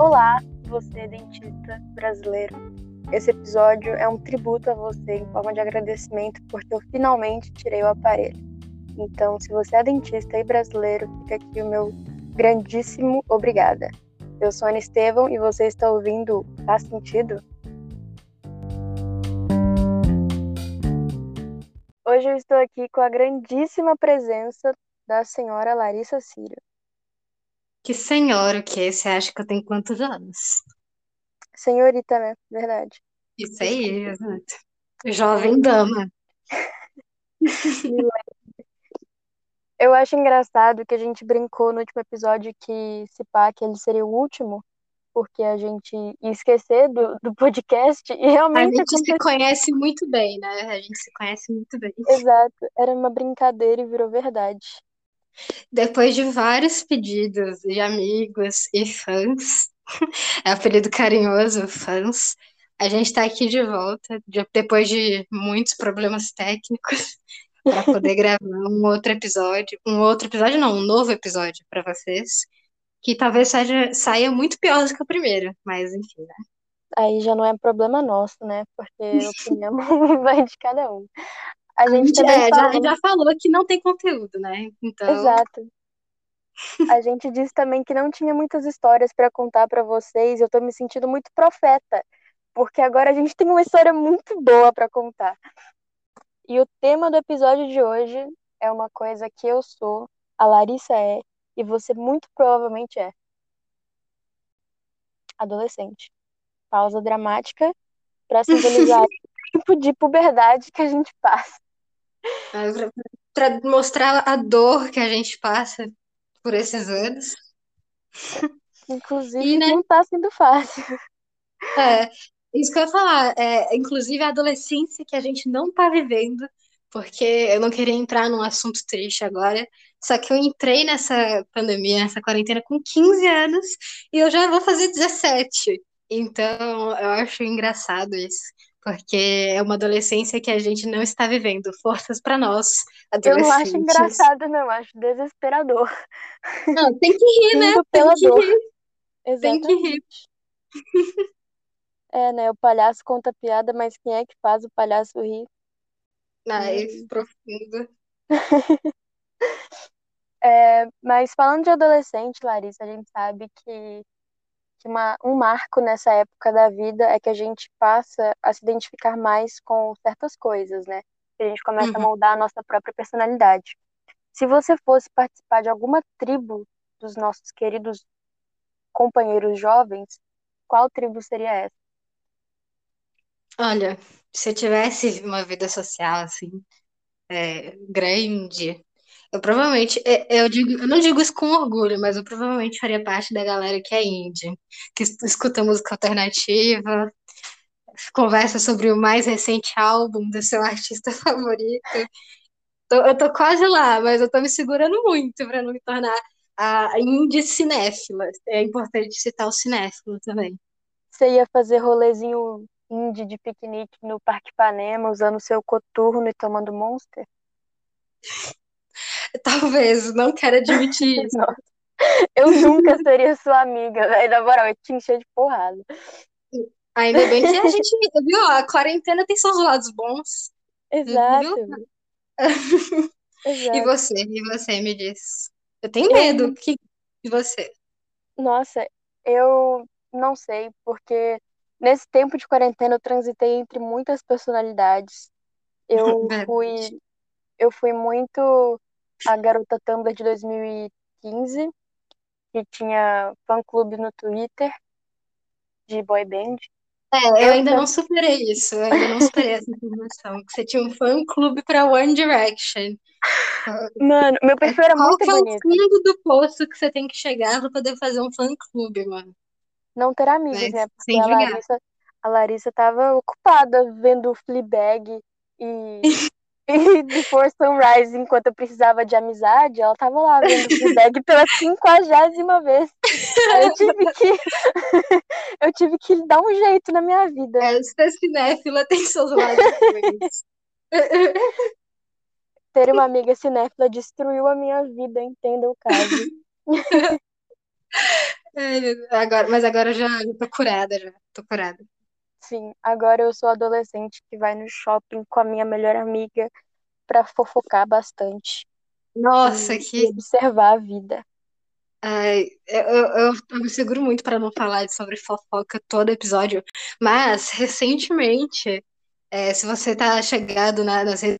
Olá, você dentista brasileiro. Esse episódio é um tributo a você em forma de agradecimento porque eu finalmente tirei o aparelho. Então, se você é dentista e brasileiro, fica aqui o meu grandíssimo obrigada. Eu sou Ana Estevão e você está ouvindo Faz Sentido? Hoje eu estou aqui com a grandíssima presença da senhora Larissa Círio. Que senhora que é? Você acha que eu tenho quantos anos? Senhorita, né? Verdade. Isso aí, exato. Jovem dama. Eu acho engraçado que a gente brincou no último episódio que se pá, que ele seria o último, porque a gente ia esquecer do, do podcast e A realmente gente se aconteceu. conhece muito bem, né? A gente se conhece muito bem. Exato, era uma brincadeira e virou verdade. Depois de vários pedidos de amigos e fãs, é apelido carinhoso, fãs, a gente tá aqui de volta, de- depois de muitos problemas técnicos, para poder gravar um outro episódio. Um outro episódio, não, um novo episódio para vocês, que talvez saia, saia muito pior do que o primeiro, mas enfim, né? Aí já não é problema nosso, né? Porque a opinião vai de cada um. A gente também é, já, falou. já falou que não tem conteúdo, né? Então, Exato. A gente disse também que não tinha muitas histórias para contar para vocês. Eu tô me sentindo muito profeta, porque agora a gente tem uma história muito boa para contar. E o tema do episódio de hoje é uma coisa que eu sou, a Larissa é, e você muito provavelmente é. Adolescente. Pausa dramática para simbolizar o tempo de puberdade que a gente passa. para mostrar a dor que a gente passa por esses anos. Inclusive, E, né, não tá sendo fácil. é, isso que eu ia falar, é, inclusive a adolescência que a gente não tá vivendo, porque eu não queria entrar num assunto triste agora, só que eu entrei nessa pandemia, nessa quarentena com 15 anos e eu já vou fazer 17. Então, eu acho engraçado isso, porque é uma adolescência que a gente não está vivendo. Forças para nós, Eu não acho engraçado, não, eu acho desesperador. Não, tem que rir, né? Tem que dor. rir, tem que rir. Exatamente. É, né? O palhaço conta piada, mas quem é que faz o palhaço rir? Ai, Hum. profundo. É, mas falando de adolescente, Larissa, a gente sabe que, que uma, um marco nessa época da vida é que a gente passa a se identificar mais com certas coisas, né? Que a gente começa a Uhum. moldar a nossa própria personalidade. Se você fosse participar de alguma tribo dos nossos queridos companheiros jovens, qual tribo seria essa? Olha, se eu tivesse uma vida social assim, é, grande, eu provavelmente, é, eu digo, eu não digo isso com orgulho, mas eu provavelmente faria parte da galera que é indie, que es- escuta música alternativa, conversa sobre o mais recente álbum do seu artista favorito. Eu tô quase lá, mas eu tô me segurando muito para não me tornar a indie cinéfila. É importante citar o cinéfilo também. Você ia fazer rolezinho indie de piquenique no Parque Ipanema, usando seu coturno e tomando Monster? Talvez, não quero admitir isso. Eu nunca seria sua amiga, velho. Na moral, eu te encher de porrada. Ainda bem que a gente, viu? A quarentena tem seus lados bons, Exato, viu? E exato. você? E você me diz? Eu tenho Eu, medo. Que... E você? nossa, eu não sei, porque nesse tempo de quarentena eu transitei entre muitas personalidades. Eu Verdade. fui, eu fui muito a garota Tumblr de 2015, que tinha fã-clube no Twitter de boy band. É, eu Eu ainda tam- não superei isso. Eu ainda não superei essa informação. Que você tinha um fã-clube para One Direction. Mano, meu perfil era qual muito que é o bonito. fundo do poço que você tem que chegar para poder fazer um fã-clube, mano? Não ter amigos, Né? né? Porque a. Larissa, a Larissa tava ocupada vendo Fleabag e, e Before Sunrise enquanto eu precisava de amizade. Ela tava lá vendo Fleabag pela quinquagésima vez. Aí eu tive que eu tive que dar um jeito na minha vida. É, ser cinéfila tem seus lados. Ter uma amiga cinéfila destruiu a minha vida, entenda o caso. É, Agora, mas agora eu já tô curada, já. Tô curada. Sim, agora eu sou adolescente que vai no shopping com a minha melhor amiga pra fofocar bastante Nossa, e, e que. observar a vida. Ai, eu, eu, eu me seguro muito para não falar sobre fofoca todo episódio, mas recentemente, é, se você tá chegado na, nas redes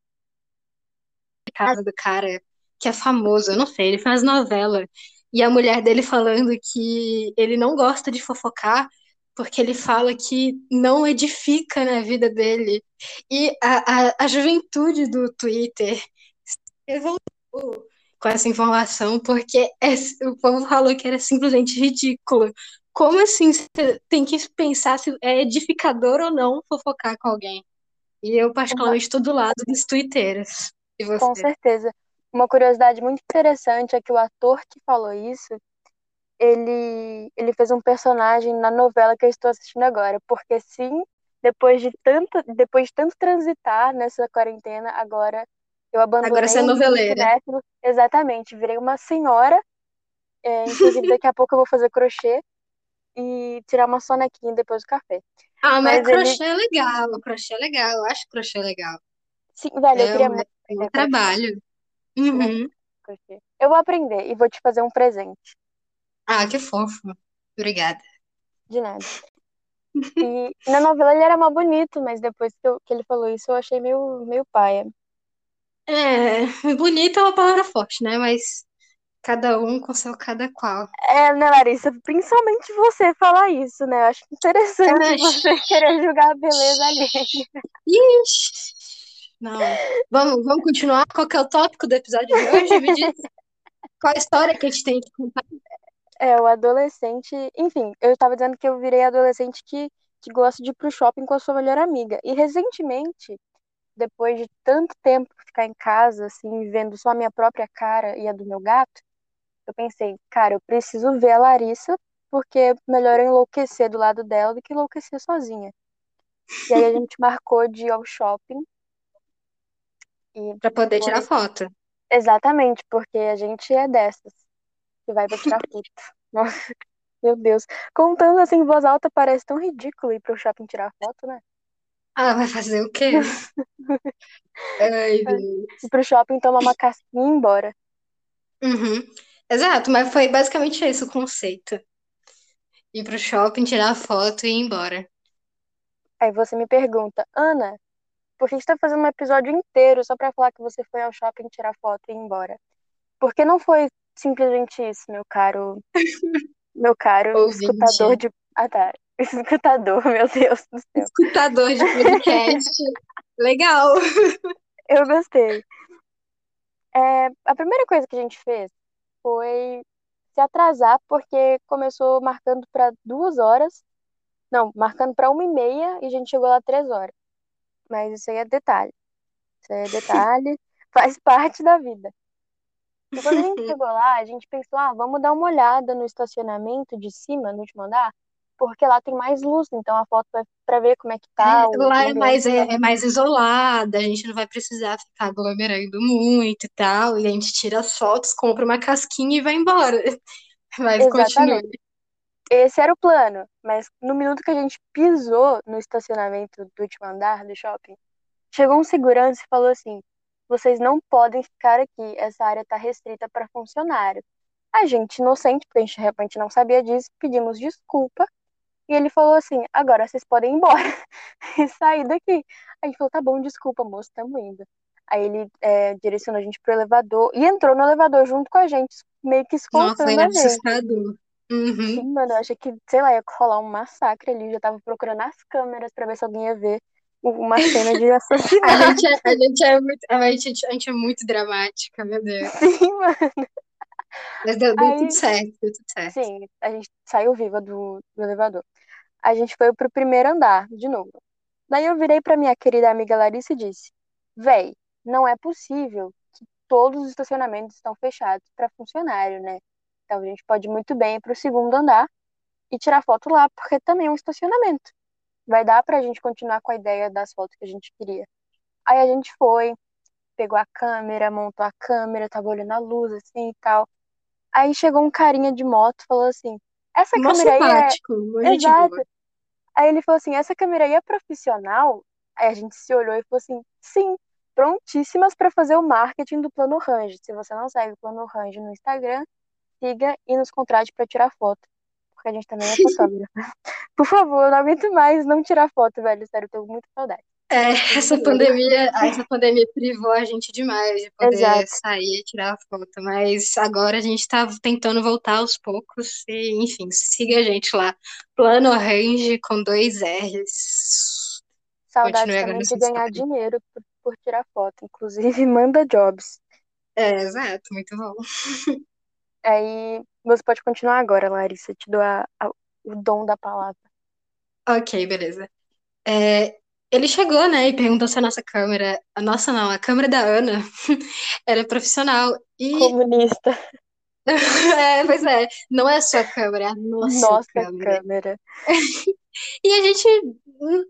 de casa do cara que é famoso, eu não sei, ele faz novela, e a mulher dele falando que ele não gosta de fofocar porque ele fala que não edifica na vida dele. E a, a, a juventude do Twitter revoltou com essa informação, porque é- o povo falou que era simplesmente ridículo. Como assim você tem que pensar se é edificador ou não fofocar com alguém? E eu, particularmente, estou do lado dos twitteiros. Com certeza. Uma curiosidade muito interessante é que o ator que falou isso, ele, ele fez um personagem na novela que eu estou assistindo agora. Porque sim, depois de tanto, depois de tanto transitar nessa quarentena, agora eu Agora você abandonei é noveleira. cinéfilo. Exatamente, virei uma senhora. É, inclusive, daqui a pouco eu vou fazer crochê e tirar uma sonequinha depois do café. Ah, mas Mas ele, crochê é legal, crochê é legal, eu acho crochê legal. sim, velho, eu É um, queria é muito um aprender crochê. trabalho. Uhum. crochê. Eu vou aprender e vou te fazer um presente. Ah, que fofo. Obrigada. De nada. E na novela ele era mais bonito, mas depois que, eu- que ele falou isso eu achei meio, meio paia. É, bonito é uma palavra forte, né? Mas cada um com seu cada qual. É, né, Larissa? Principalmente você falar isso, né? Eu acho interessante É, você querer julgar a beleza alheia. Ixi. Não. Vamos, vamos continuar? Qual que é o tópico do episódio de hoje? Me diz qual a história que a gente tem que contar. É, o adolescente. Enfim, eu tava dizendo que eu virei adolescente que, que gosta de ir pro shopping com a sua melhor amiga. E recentemente, depois de tanto tempo ficar em casa, assim, vendo só a minha própria cara e a do meu gato, eu pensei, cara, eu preciso ver a Larissa, porque é melhor eu enlouquecer do lado dela do que enlouquecer sozinha. E aí a gente marcou de ir ao shopping e Pra poder tirar foto. exatamente porque a gente é dessas que vai tirar foto. Nossa, meu Deus. Contando assim em voz alta parece tão ridículo ir pro shopping tirar foto, né? Ah, vai fazer o quê? Ai, Ir Deus. pro shopping tomar uma casquinha e ir embora. Uhum. Exato, mas foi basicamente esse o conceito. Ir pro shopping, tirar foto e ir embora. Aí você me pergunta, Ana, por que você tá fazendo um episódio inteiro só pra falar que você foi ao shopping tirar foto e ir embora? Porque não foi simplesmente isso, meu caro, meu caro escutador Ouvinte, de. Ah, tá. Escutador, meu Deus do céu. escutador de podcast. Legal. Eu gostei. É, a primeira coisa que a gente fez foi se atrasar, porque começou marcando para duas horas. Não, marcando para uma e meia e a gente chegou lá três horas. Mas isso aí é detalhe. Isso aí é detalhe, faz parte da vida. E quando a gente chegou lá, a gente pensou, ah, vamos dar uma olhada no estacionamento de cima, no último andar, porque lá tem mais luz, então a foto vai para ver como é que tá É, lá é mais, é, é mais isolada, a gente não vai precisar ficar aglomerando muito e tal, e a gente tira as fotos, compra uma casquinha e vai embora. Mas continue. Exatamente. Esse era o plano, mas no minuto que a gente pisou no estacionamento do último andar do shopping, chegou um segurança e falou assim: vocês não podem ficar aqui, essa área está restrita para funcionário. A gente, inocente, porque a gente realmente não sabia disso, pedimos desculpa e ele falou assim: agora vocês podem ir embora e sair daqui. A gente falou: tá bom, desculpa, moço, estamos indo. Aí ele é, direcionou a gente pro elevador e entrou no elevador junto com a gente, meio que Nossa, escoltando é assustador. Uhum. Sim, mano, eu achei que, sei lá, ia rolar um massacre ali. Eu já tava procurando as câmeras pra ver se alguém ia ver uma cena de A assassinato. gente é, a gente é muito, a gente, a gente é muito dramática, meu Deus. Sim, mano. Mas deu, deu tudo Aí, certo, deu tudo certo. sim, a gente saiu viva do, do elevador. A gente foi pro primeiro andar, de novo. Daí eu virei pra minha querida amiga Larissa e disse: Véi, não é possível que todos os estacionamentos estão fechados pra funcionário, né? Então a gente pode muito bem ir pro segundo andar e tirar foto lá, porque também é um estacionamento. Vai dar pra gente continuar com a ideia das fotos que a gente queria. Aí a gente foi, pegou a câmera, montou a câmera, tava olhando a luz assim e tal. Aí chegou um carinha de moto e falou assim: essa Mó câmera aí é. simpático, mó gente Exato. boa. Aí ele falou assim: essa câmera aí é profissional? Aí a gente se olhou e falou assim: sim, prontíssimas para fazer o marketing do Plano Range. Se você não segue o Plano Range no Instagram, siga e nos contrate para tirar foto. Porque a gente também é fotógrafo. Por favor, eu não aguento mais não tirar foto, velho. Sério, eu tô muito saudade. É, essa pandemia, essa pandemia privou a gente demais de poder Exato. sair e tirar foto, mas agora a gente tá tentando voltar aos poucos e, enfim, siga a gente lá. Plano Range com dois R's. Continue também de ganhar dinheiro por, por tirar foto. Inclusive, manda jobs. É, exato, muito bom. Aí você pode continuar agora, Larissa. Eu te dou a- a- o dom da palavra. Ok, beleza. É, ele chegou, né, e perguntou se a nossa câmera, a nossa não, a câmera da Ana era profissional. E, Comunista. é, pois é, não é a sua câmera, é a nossa Nossa câmera. câmera. E a gente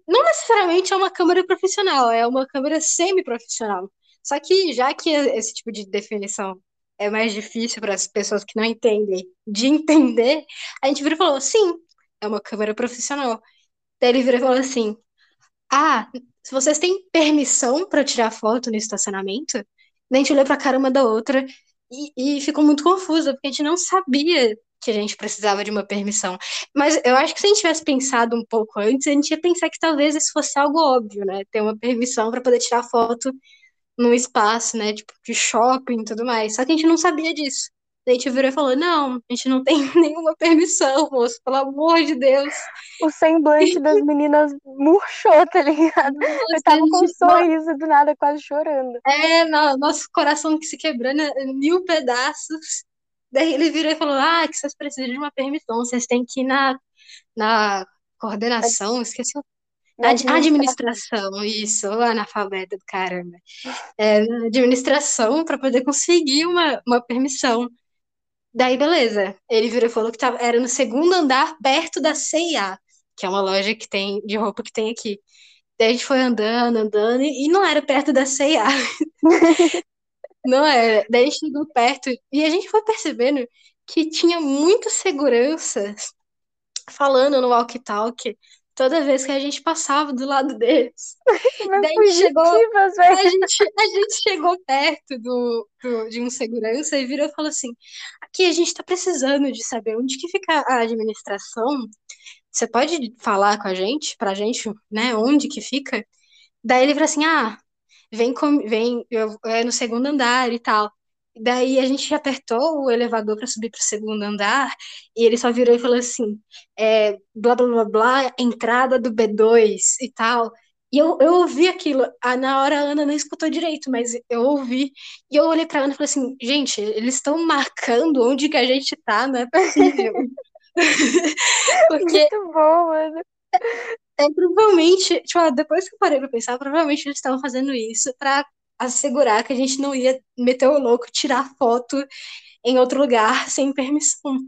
não necessariamente é uma câmera profissional, é uma câmera semi-profissional. Só que já que esse tipo de definição é mais difícil para as pessoas que não entendem de entender, a gente virou e falou, sim, é uma câmera profissional. Daí ele virou e falou assim, ah, vocês têm permissão para tirar foto no estacionamento? Daí a gente olhou pra cara uma da outra e, e ficou muito confusa, porque a gente não sabia que a gente precisava de uma permissão. Mas eu acho que se a gente tivesse pensado um pouco antes, a gente ia pensar que talvez isso fosse algo óbvio, né? Ter uma permissão para poder tirar foto num espaço, né? Tipo, de shopping e tudo mais. Só que a gente não sabia disso. Daí a gente virou e falou: não, a gente não tem nenhuma permissão, moço, pelo amor de Deus. O semblante das meninas murchou, tá ligado? Eu Nossa, tava a com um sorriso do nada, quase chorando. É, no- nosso coração que se quebrando em mil pedaços. Daí ele virou e falou: Ah, que vocês precisam de uma permissão, vocês têm que ir na, na coordenação, esqueci o Na Ad- administração, isso, o analfabeta do caramba. É, administração para poder conseguir uma, uma permissão. Daí, beleza. Ele virou e falou que tava, era no segundo andar, perto da C&A, que é uma loja que tem de roupa que tem aqui. Daí a gente foi andando, andando, e não era perto da C&A. Não era. Daí a gente chegou perto e a gente foi percebendo que tinha muita segurança falando no walkie-talkie toda vez que a gente passava do lado deles. Mas Daí chegou, velho. a gente, a gente chegou perto do, do- de um segurança e virou e falou assim: aqui a gente está precisando de saber onde que fica a administração. Você pode falar com a gente, pra gente, né, onde que fica? Daí ele falou assim: ah, vem, com, vem eu, é no segundo andar e tal. Daí a gente apertou o elevador para subir para o segundo andar e ele só virou e falou assim: é, blá blá blá blá, entrada do B2 e tal. E eu, eu ouvi aquilo. Ah, na hora a Ana não escutou direito, mas eu ouvi. E eu olhei pra Ana e falei assim: gente, eles estão marcando onde que a gente tá, não é possível. Porque Muito bom, mano. é, provavelmente, tipo, ah, depois que eu parei pra pensar, provavelmente eles estavam fazendo isso pra assegurar que a gente não ia meter o louco, tirar foto em outro lugar sem permissão.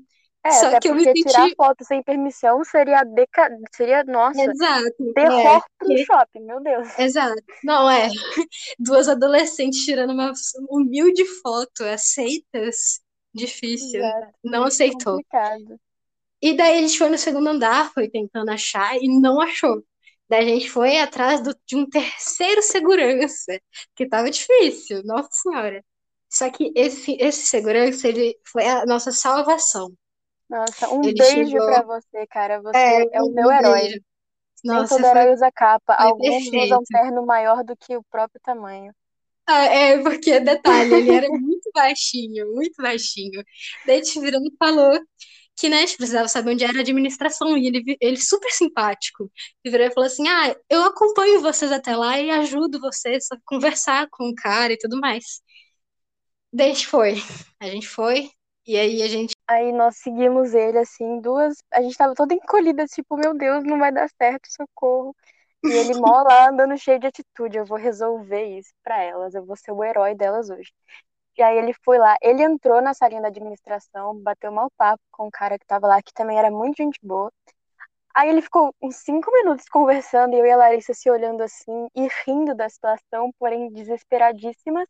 É, Só que eu me porque tirar senti. foto sem permissão seria deca... seria, nossa, Exato. terror É, pro shopping, meu Deus. exato. Não, é. Duas adolescentes tirando uma humilde foto, aceitas? Difícil. Exato. Não aceitou. Complicado. E daí a gente foi no segundo andar, foi tentando achar e não achou. Daí a gente foi atrás do- de um terceiro segurança, que tava difícil, nossa senhora. Só que esse, esse segurança, ele foi a nossa salvação. Nossa, um Ele beijo chegou- pra você, cara. Você É, é, o um meu herói. beijo. Nem Nossa, todo herói usa capa. foi Alguns perfeito. usam terno maior do que o próprio tamanho. Ah, é, porque, detalhe, ele era muito baixinho, muito baixinho. Daí a gente virou e falou que, né, gente precisava saber onde era a administração, e ele, ele super simpático. E virou e falou assim, ah, eu acompanho vocês até lá e ajudo vocês a conversar com o cara e tudo mais. Daí a gente foi, a gente foi, e aí a gente, Aí nós seguimos ele, assim, duas. A gente tava toda encolhida, tipo, meu Deus, não vai dar certo, socorro. E ele mó lá andando cheio de atitude. Eu vou resolver isso pra elas, eu vou ser o herói delas hoje. E aí ele foi lá, ele entrou na salinha da administração, bateu mal papo com o cara que tava lá, que também era muito gente boa. Aí ele ficou uns cinco minutos conversando, e eu e a Larissa se olhando assim e rindo da situação, porém desesperadíssimas.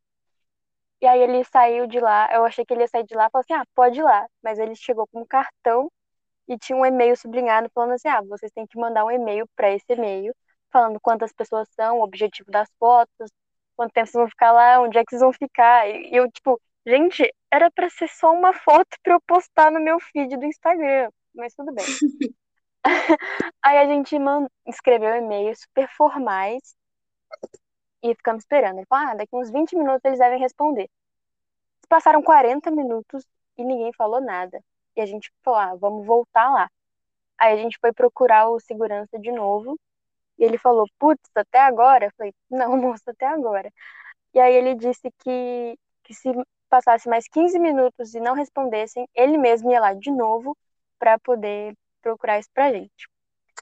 E aí ele saiu de lá, eu achei que ele ia sair de lá e falou assim, ah, pode ir lá. Mas ele chegou com um cartão e tinha um e-mail sublinhado falando assim: ah, vocês têm que mandar um e-mail para esse e-mail, falando quantas pessoas são, o objetivo das fotos, quanto tempo vocês vão ficar lá, onde é que vocês vão ficar. E eu, tipo, gente, era para ser só uma foto para eu postar no meu feed do Instagram, mas tudo bem. Aí a gente mand... escreveu e-mails super formais e ficamos esperando. Ele falou, ah, daqui uns 20 minutos eles devem responder. Passaram 40 minutos e ninguém falou nada. E a gente falou, ah, vamos voltar lá. Aí a gente foi procurar o segurança de novo. E ele falou, putz, até agora? Eu falei, não, moço, até agora. E aí ele disse que, que se passasse mais 15 minutos e não respondessem, ele mesmo ia lá de novo para poder procurar isso pra gente.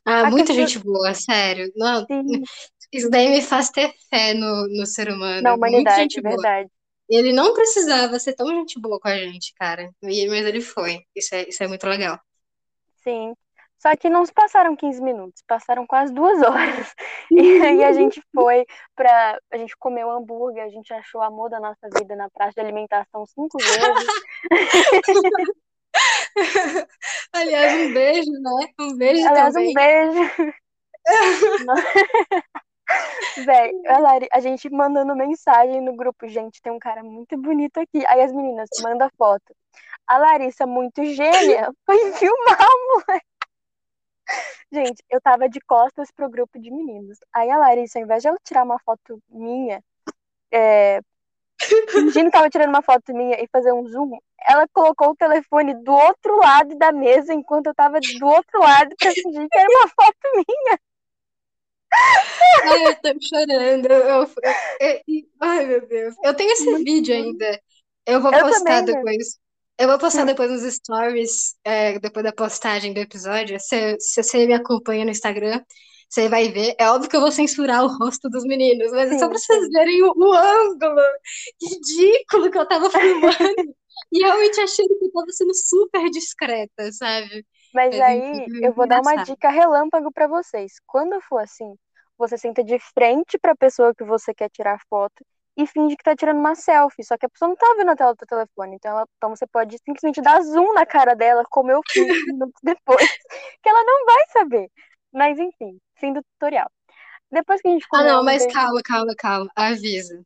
Ah, a muita questão... gente boa, sério. Não, isso daí me faz ter fé no, no ser humano. Na humanidade, é verdade. Ele não precisava ser tão gente boa com a gente, cara. Mas ele foi. Isso é, isso é muito legal. Sim. Só que não se passaram 15 minutos, passaram quase duas horas. E aí a gente foi pra. A gente comeu hambúrguer, a gente achou o amor da nossa vida na praça de alimentação cinco vezes. Aliás, um beijo, né? Um beijo Aliás, também. um beijo. Véi, a gente mandando mensagem no grupo, gente, tem um cara muito bonito aqui. Aí as meninas mandam foto. A Larissa, muito gênia, foi filmar, moleque. Gente, eu tava de costas pro grupo de meninos. Aí a Larissa, ao invés de ela tirar uma foto minha, é, fingindo que tava tirando uma foto minha e fazer um zoom, ela colocou o telefone do outro lado da mesa enquanto eu tava do outro lado pra fingir que era uma foto minha. Ai, eu tô chorando. Eu, eu, eu, ai, meu Deus. Eu tenho esse vídeo ainda. Eu vou postar também, depois. Eu vou postar depois nos stories, é, depois da postagem do episódio. Se, se você me acompanha no Instagram, você vai ver. É óbvio que eu vou censurar o rosto dos meninos, mas sim, é só pra vocês verem o, o ângulo ridículo que eu tava filmando. e realmente achando que eu tava sendo super discreta, sabe? Mas aí eu vou dar uma dica relâmpago para vocês. Quando for assim, você senta de frente para a pessoa que você quer tirar foto e finge que tá tirando uma selfie, só que a pessoa não tá vendo a tela do telefone, então, ela, então você pode simplesmente dar zoom na cara dela, como eu fiz minutos depois, que ela não vai saber. Mas enfim, fim do tutorial. Depois que a gente Ah, não, mas calma, calma, calma, avisa.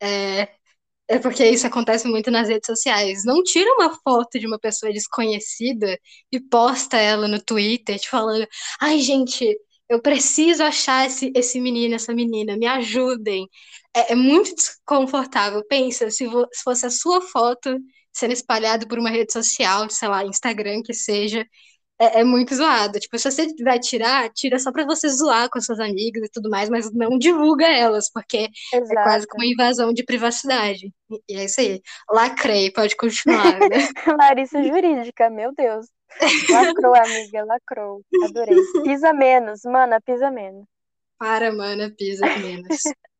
É, é porque isso acontece muito nas redes sociais. Não tira uma foto de uma pessoa desconhecida e posta ela no Twitter, te falando: ai, gente, eu preciso achar esse, esse menino, essa menina, me ajudem. É, é muito desconfortável. Pensa, se, vo, se fosse a sua foto sendo espalhada por uma rede social, sei lá, Instagram que seja, é, é, muito zoado. Tipo, se você vai tirar, tira só pra você zoar com suas amigas e tudo mais, mas não divulga elas, porque Exato. é quase como uma invasão de privacidade. E é isso aí. Lacrei, pode continuar, né? Larissa Jurídica, meu Deus. Lacrou, amiga, lacrou. Adorei. Pisa menos, mana, pisa menos. Para, mana, pisa menos.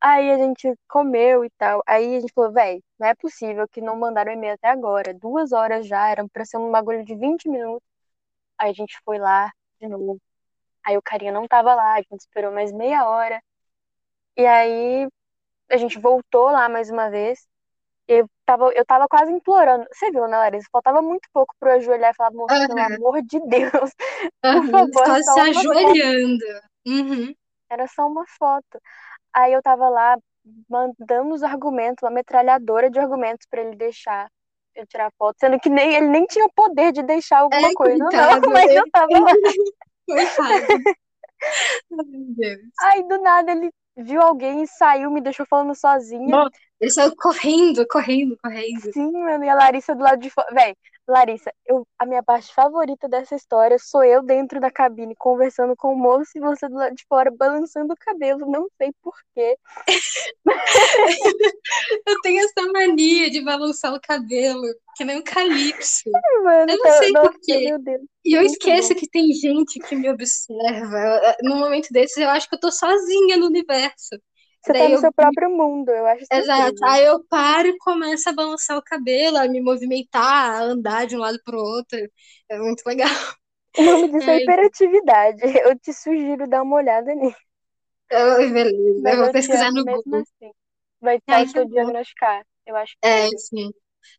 Aí a gente comeu e tal. Aí a gente falou, velho, não é possível que não mandaram e-mail até agora. Duas horas já, eram pra ser um bagulho de 20 minutos. Aí a gente foi lá de novo. Aí o carinha não tava lá, a gente esperou mais meia hora. E aí a gente voltou lá mais uma vez. Eu tava, eu tava quase implorando. Você viu, né, Larissa? Faltava muito pouco pra eu ajoelhar e falar, moça, uhum. pelo amor de Deus. Uhum. Por favor, quase se ajoelhando. Uhum. Era só uma foto. Aí eu tava lá mandando os argumentos, uma metralhadora de argumentos para ele deixar eu tirar foto, sendo que nem ele nem tinha o poder de deixar alguma é, coisa, coitado, não, mas eu tava lá. Aí do nada ele viu alguém e saiu, me deixou falando sozinha. Ele saiu correndo, correndo, correndo. Sim, mano, e a Larissa do lado de fora. Véi, Larissa, eu, a minha parte favorita dessa história sou eu dentro da cabine conversando com o moço e você do lado de fora balançando o cabelo, não sei porquê. eu tenho essa mania de balançar o cabelo, que nem um calypso. Mano, eu não tá, sei porquê. E eu esqueço bom. que tem gente que me observa. No momento desses, eu acho que eu tô sozinha no universo. Você Daí tá no eu... seu próprio mundo, eu acho Exato. Aí eu paro e começo a balançar o cabelo, a me movimentar, a andar de um lado pro outro. É muito legal. O nome disso é, é hiperatividade. Eu te sugiro dar uma olhada nisso. Eu, beleza, Mas eu vou pesquisar no Google. Assim. Vai estar te diagnosticar. Eu acho que é, sim.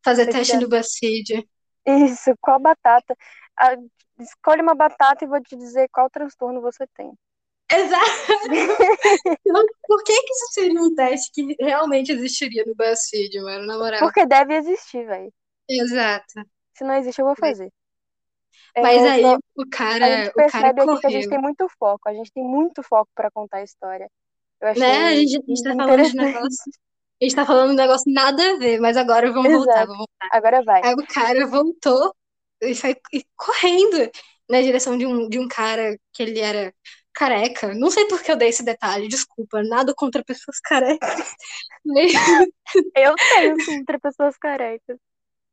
Fazer teste no BuzzFeed. Isso, qual batata? a- escolhe uma batata e vou te dizer qual transtorno você tem. Exato. Então, Por que que isso seria um teste que realmente existiria no BuzzFeed, mano? Na moral. Porque deve existir, velho. Exato. Se não existe, eu vou fazer. É, Mas eu aí só- o a cara, gente o cara percebe aqui que a gente tem muito foco. A gente tem muito foco pra contar a história. Eu achei Né? A gente, a gente tá falando de negócio. A gente tá falando de negócio nada a ver, mas agora vamos voltar, Exato. vamos voltar. Agora vai. Aí o cara voltou e foi correndo na direção de um, de um cara que ele era careca. Não sei por que eu dei esse detalhe, desculpa, nada contra pessoas carecas. Eu tenho contra pessoas carecas.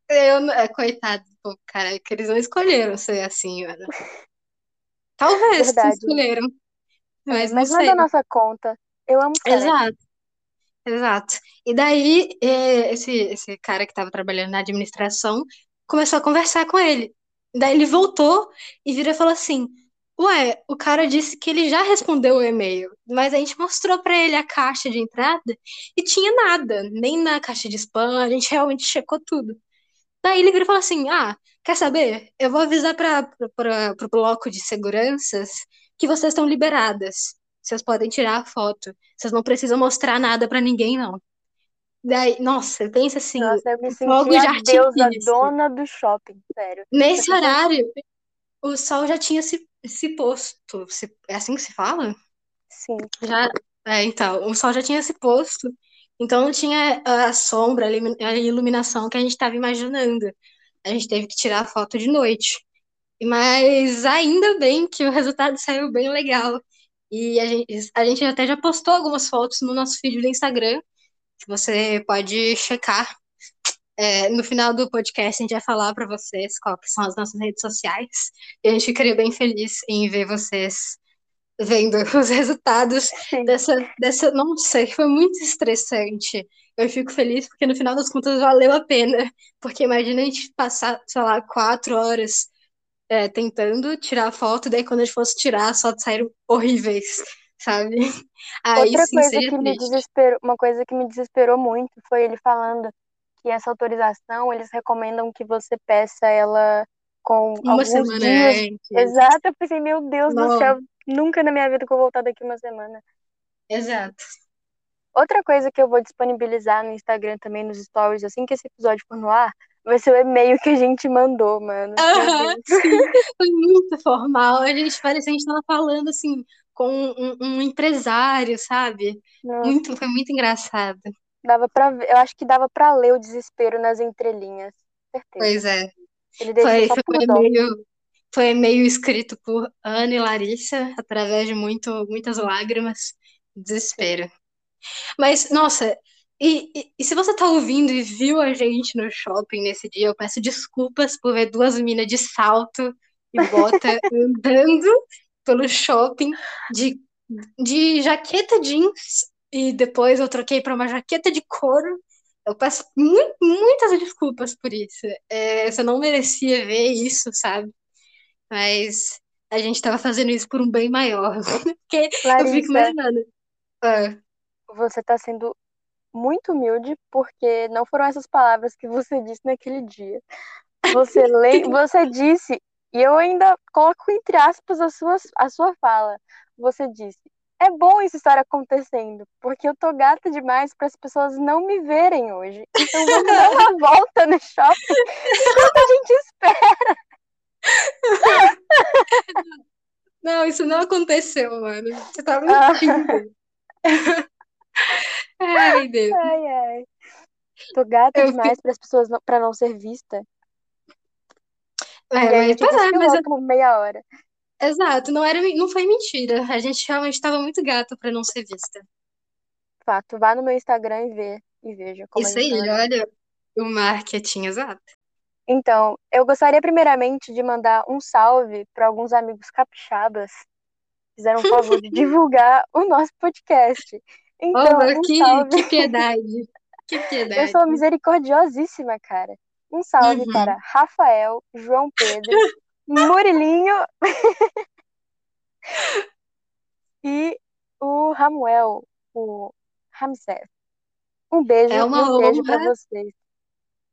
eu, é, coitado do povo careca, eles não escolheram ser assim, mano. Talvez Verdade. escolheram, É, mas não mas não é da nossa conta. Eu amo careca. Exato, exato. E daí, eh, esse, esse cara que estava trabalhando na administração começou a conversar com ele. Daí ele voltou e virou e falou assim: Ué, o cara disse que ele já respondeu o e-mail, mas a gente mostrou para ele a caixa de entrada e tinha nada, nem na caixa de spam, a gente realmente checou tudo. Daí ele virou e falou assim: Ah, quer saber? Eu vou avisar para o bloco de seguranças que vocês estão liberadas. Vocês podem tirar a foto. Vocês não precisam mostrar nada para ninguém, não. Daí, nossa, pensa assim, Nossa, eu me fogo de deusa dona do shopping, sério. Nesse horário, o sol já tinha se, se posto. Se- é assim que se fala? Sim. Já, é, então, o sol já tinha se posto. Então não tinha a sombra, a ilumi- a iluminação que a gente estava imaginando. A gente teve que tirar a foto de noite. Mas ainda bem que o resultado saiu bem legal. E a gente, a gente até já postou algumas fotos no nosso feed do Instagram, que você pode checar. É, no final do podcast, a gente vai falar para vocês qual que são as nossas redes sociais. E a gente ficaria bem feliz em ver vocês vendo os resultados Sim. dessa, dessa. Nossa, foi muito estressante. Eu fico feliz porque no final das contas valeu a pena. Porque imagina a gente passar, sei lá, quatro horas é, tentando tirar a foto, daí quando a gente fosse tirar, as fotos saíram horríveis, sabe? Aí Outra sim coisa que me triste. desesperou, uma coisa que me desesperou muito foi ele falando que essa autorização, eles recomendam que você peça ela com Uma alguns semana dias. antes. Exato, eu pensei, meu Deus do Não. céu, nunca na minha vida que eu vou voltar daqui uma semana. Exato. Outra coisa que eu vou disponibilizar no Instagram também, nos stories, assim que esse episódio for no ar, vai ser o e-mail que a gente mandou, mano. Deus. sim, foi muito formal. A gente parecia que a gente estava falando assim com um, um empresário, sabe? Nossa, Muito, foi muito engraçado. Dava ver, eu acho que dava pra ler o desespero nas entrelinhas. Certeza. Pois é. Foi, foi e-mail, foi e-mail escrito por Ana e Larissa, através de muito, muitas lágrimas, desespero. Mas, nossa, e, e, e se você tá ouvindo e viu a gente no shopping nesse dia, eu peço desculpas por ver duas meninas de salto e bota andando pelo shopping de, de jaqueta jeans e depois eu troquei para uma jaqueta de couro. Eu peço mu- muitas desculpas por isso. É, você não merecia ver isso, sabe? Mas a gente tava fazendo isso por um bem maior. Porque eu fico imaginando. Ah, você tá sendo muito humilde porque não foram essas palavras que você disse naquele dia. Você lê, você disse, e eu ainda coloco entre aspas a sua, a sua fala. Você disse: "É bom isso estar acontecendo, porque eu tô gata demais para as pessoas não me verem hoje. Então vamos dar uma volta no shopping enquanto a gente espera". Não, isso não aconteceu, mano. Você tá Ah. mentindo. Ai, Deus. Ai, ai. Tô gata Eu demais para as pessoas não, para não ser vista. É, E mas, pois é, mas por meia hora. Exato, não era, não foi mentira. A gente realmente estava muito gato pra não ser vista. Fato, vá no meu Instagram e vê e veja como Isso aí, olha o marketing, exato. Então, eu gostaria primeiramente de mandar um salve para alguns amigos capixabas que fizeram o favor de divulgar o nosso podcast. Então, Olha, um que, salve. que piedade. Que Eu piedade. sou misericordiosíssima, cara. Um salve Uhum. para Rafael, João Pedro, Murilinho e o Ramuel, o Ramsés. Um beijo É uma um beijo para honra. vocês.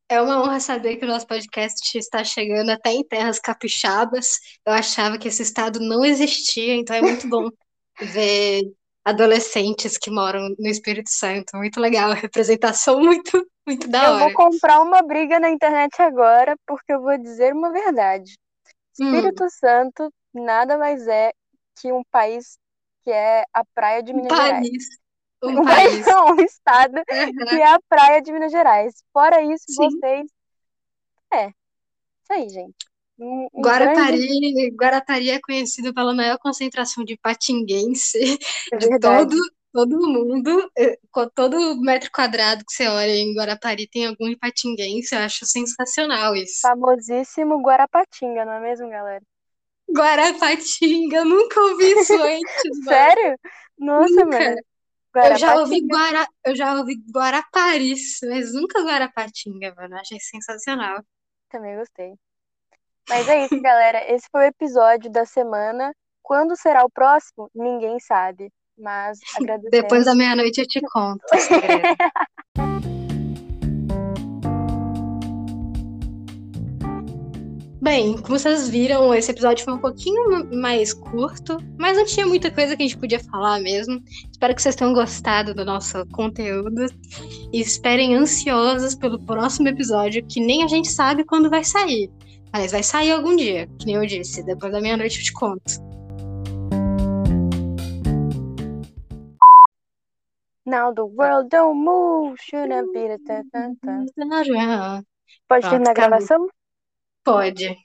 É uma honra saber que o nosso podcast está chegando até em terras capixabas. Eu achava que esse estado não existia, então é muito bom ver adolescentes que moram no Espírito Santo. Muito legal, representação muito, muito da Eu hora. vou comprar uma briga na internet agora, porque eu vou dizer uma verdade. Hum. Espírito Santo nada mais é que um país que é a praia de Um Minas Gerais. país. Um Um país. país, um estado Uhum. que é a praia de Minas Gerais. Fora isso, Sim. vocês. É, isso aí, gente. Um, um grande. Guarapari, Guarapari é conhecido pela maior concentração de patinguense É de todo, todo mundo. Eh, Com todo metro quadrado que você olha em Guarapari tem algum patinguense. Eu acho sensacional isso. Famosíssimo Guarapatinga, não é mesmo, galera? Guarapatinga, eu nunca ouvi isso antes. Sério? Nossa, Nunca. mano. Eu já ouvi. Guara, eu já ouvi Guaraparis, mas nunca Guarapatinga, mano. Achei sensacional. Também gostei. Mas é isso, galera. Esse foi o episódio da semana. Quando será o próximo? Ninguém sabe. Mas Depois da agradecemos. meia-noite eu te conto. Bem, como vocês viram, esse episódio foi um pouquinho mais curto, mas não tinha muita coisa que a gente podia falar mesmo. Espero que vocês tenham gostado do nosso conteúdo e esperem ansiosos pelo próximo episódio, que nem a gente sabe quando vai sair. Mas vai sair algum dia, que nem eu disse. Depois da meia-noite eu te conto. Now the world don't move, shouldn't be the tan, tan, tan. Pode terminar a gravação? Pode.